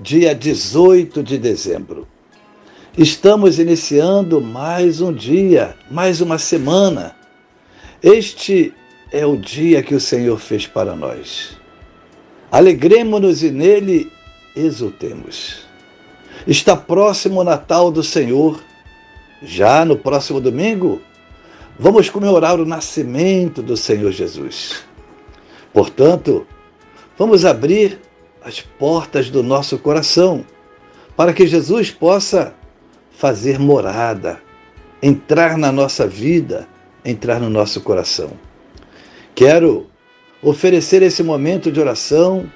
dia 18 de dezembro. Estamos iniciando mais um dia, mais uma semana. Este é o dia que o Senhor fez para nós. Alegremos-nos e nele exultemos. Está próximo o Natal do Senhor. Já no próximo domingo, vamos comemorar o nascimento do Senhor Jesus. Portanto, vamos abrir as portas do nosso coração, para que Jesus possa fazer morada, entrar na nossa vida, entrar no nosso coração. Quero oferecer esse momento de oração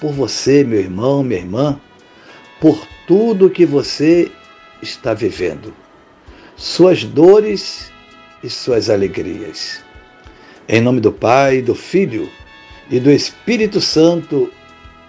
por você, meu irmão, minha irmã, por tudo que você está vivendo, suas dores e suas alegrias. Em nome do Pai, do Filho e do Espírito Santo.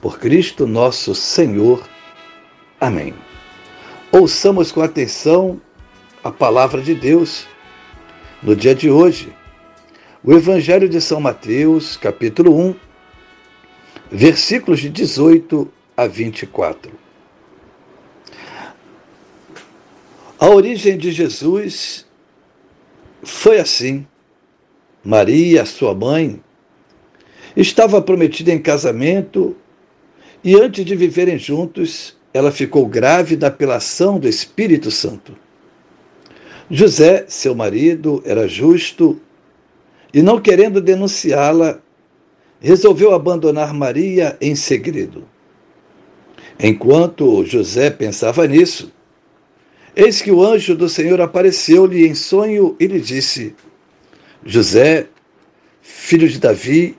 por Cristo nosso Senhor. Amém. Ouçamos com atenção a palavra de Deus no dia de hoje. O Evangelho de São Mateus, capítulo 1, versículos de 18 a 24. A origem de Jesus foi assim. Maria, sua mãe, estava prometida em casamento e antes de viverem juntos, ela ficou grávida pela ação do Espírito Santo. José, seu marido, era justo e, não querendo denunciá-la, resolveu abandonar Maria em segredo. Enquanto José pensava nisso, eis que o anjo do Senhor apareceu-lhe em sonho e lhe disse: José, filho de Davi,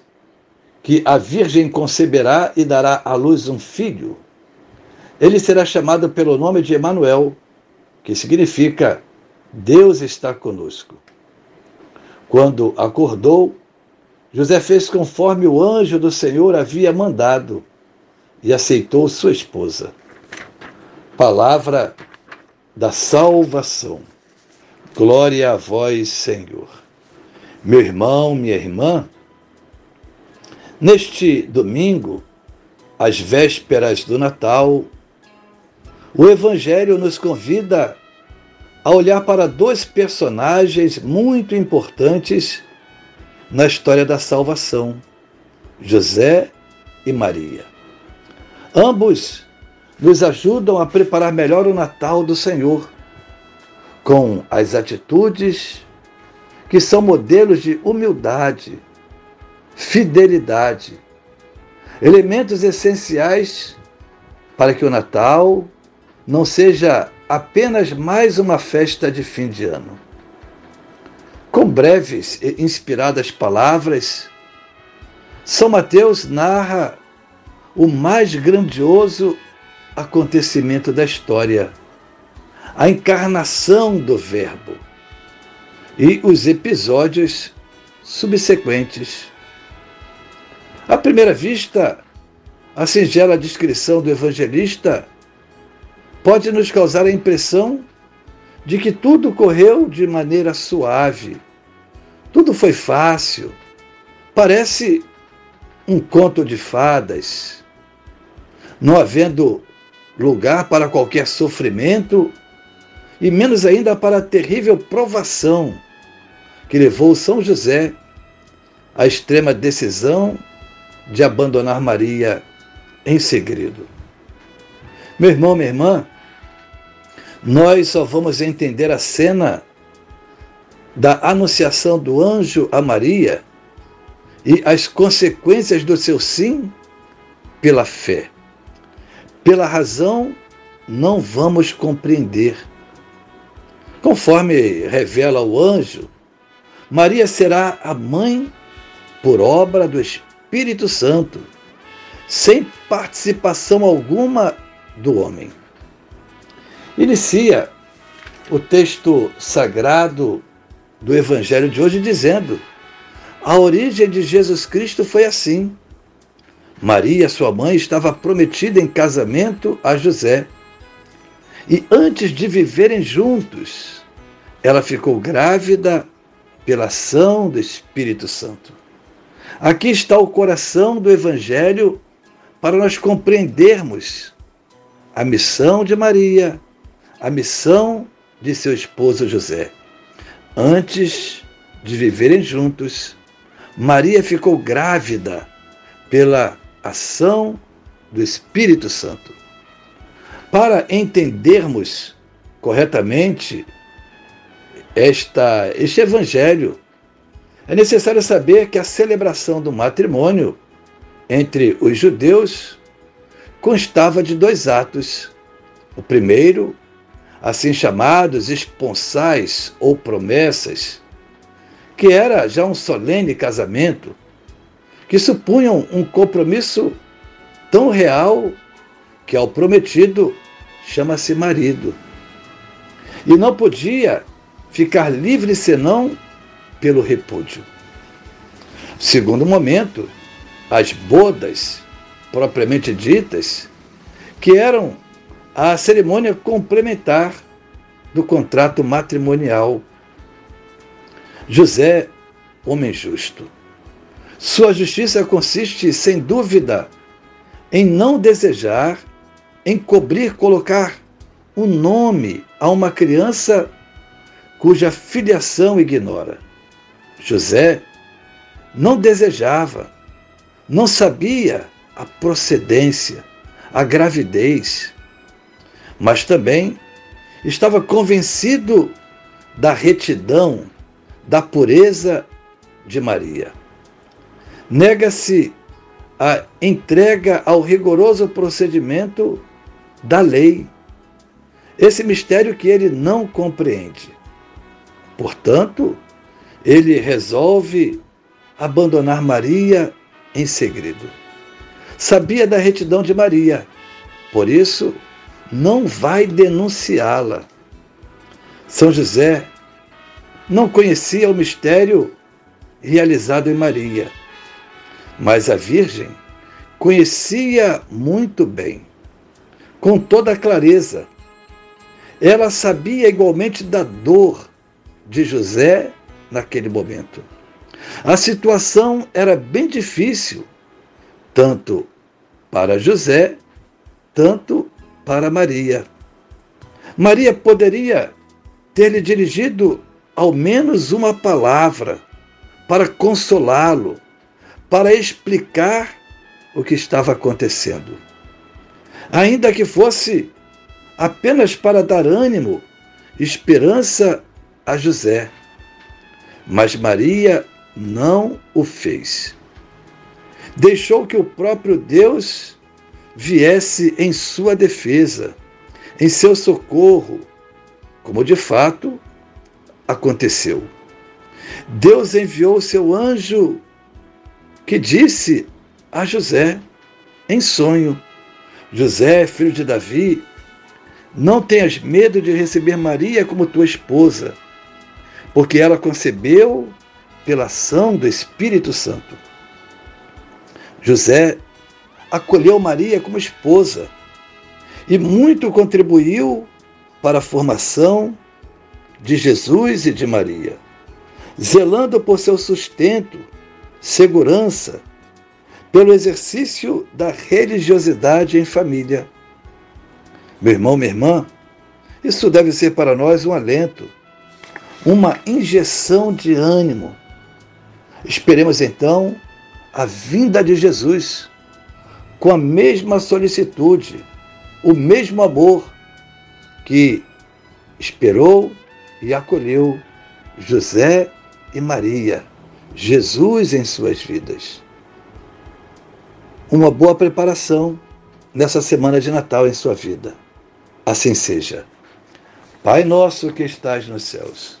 que a Virgem conceberá e dará à luz um filho. Ele será chamado pelo nome de Emanuel, que significa Deus está conosco. Quando acordou, José fez conforme o anjo do Senhor havia mandado e aceitou sua esposa. Palavra da salvação. Glória a vós, Senhor. Meu irmão, minha irmã, Neste domingo, às vésperas do Natal, o Evangelho nos convida a olhar para dois personagens muito importantes na história da salvação: José e Maria. Ambos nos ajudam a preparar melhor o Natal do Senhor, com as atitudes que são modelos de humildade fidelidade. Elementos essenciais para que o Natal não seja apenas mais uma festa de fim de ano. Com breves e inspiradas palavras, São Mateus narra o mais grandioso acontecimento da história, a encarnação do Verbo e os episódios subsequentes. À primeira vista, a singela descrição do evangelista pode nos causar a impressão de que tudo correu de maneira suave, tudo foi fácil, parece um conto de fadas, não havendo lugar para qualquer sofrimento e menos ainda para a terrível provação que levou São José à extrema decisão de abandonar Maria em segredo. Meu irmão, minha irmã, nós só vamos entender a cena da anunciação do anjo a Maria e as consequências do seu sim pela fé. Pela razão, não vamos compreender. Conforme revela o anjo, Maria será a mãe por obra do Espírito Santo, sem participação alguma do homem. Inicia o texto sagrado do Evangelho de hoje dizendo: a origem de Jesus Cristo foi assim. Maria, sua mãe, estava prometida em casamento a José. E antes de viverem juntos, ela ficou grávida pela ação do Espírito Santo. Aqui está o coração do Evangelho para nós compreendermos a missão de Maria, a missão de seu esposo José. Antes de viverem juntos, Maria ficou grávida pela ação do Espírito Santo. Para entendermos corretamente esta, este evangelho, é necessário saber que a celebração do matrimônio entre os judeus constava de dois atos. O primeiro, assim chamados esponsais ou promessas, que era já um solene casamento, que supunham um compromisso tão real que ao prometido chama-se marido. E não podia ficar livre senão pelo repúdio. Segundo momento, as bodas, propriamente ditas, que eram a cerimônia complementar do contrato matrimonial José, homem justo. Sua justiça consiste, sem dúvida, em não desejar encobrir, colocar um nome a uma criança cuja filiação ignora. José não desejava, não sabia a procedência, a gravidez, mas também estava convencido da retidão da pureza de Maria. Nega-se a entrega ao rigoroso procedimento da lei, esse mistério que ele não compreende. Portanto, ele resolve abandonar Maria em segredo. Sabia da retidão de Maria, por isso não vai denunciá-la. São José não conhecia o mistério realizado em Maria, mas a Virgem conhecia muito bem, com toda a clareza. Ela sabia igualmente da dor de José naquele momento. A situação era bem difícil, tanto para José, tanto para Maria. Maria poderia ter lhe dirigido ao menos uma palavra para consolá-lo, para explicar o que estava acontecendo. Ainda que fosse apenas para dar ânimo, esperança a José. Mas Maria não o fez. Deixou que o próprio Deus viesse em sua defesa, em seu socorro, como de fato aconteceu. Deus enviou seu anjo que disse a José em sonho: José, filho de Davi, não tenhas medo de receber Maria como tua esposa, porque ela concebeu pela ação do Espírito Santo. José acolheu Maria como esposa e muito contribuiu para a formação de Jesus e de Maria, zelando por seu sustento, segurança, pelo exercício da religiosidade em família. Meu irmão, minha irmã, isso deve ser para nós um alento, uma injeção de ânimo. Esperemos então a vinda de Jesus com a mesma solicitude, o mesmo amor que esperou e acolheu José e Maria, Jesus em suas vidas uma boa preparação nessa semana de Natal em sua vida. Assim seja. Pai nosso que estás nos céus,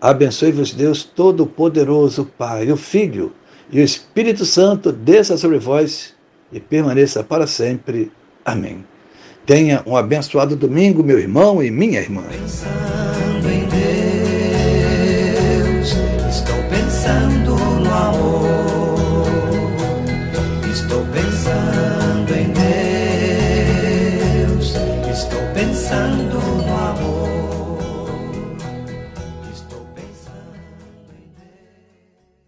Abençoe-vos, Deus Todo-Poderoso, Pai, o Filho e o Espírito Santo, desça sobre vós e permaneça para sempre. Amém. Tenha um abençoado domingo, meu irmão e minha irmã. Pensando em Deus, estou pensando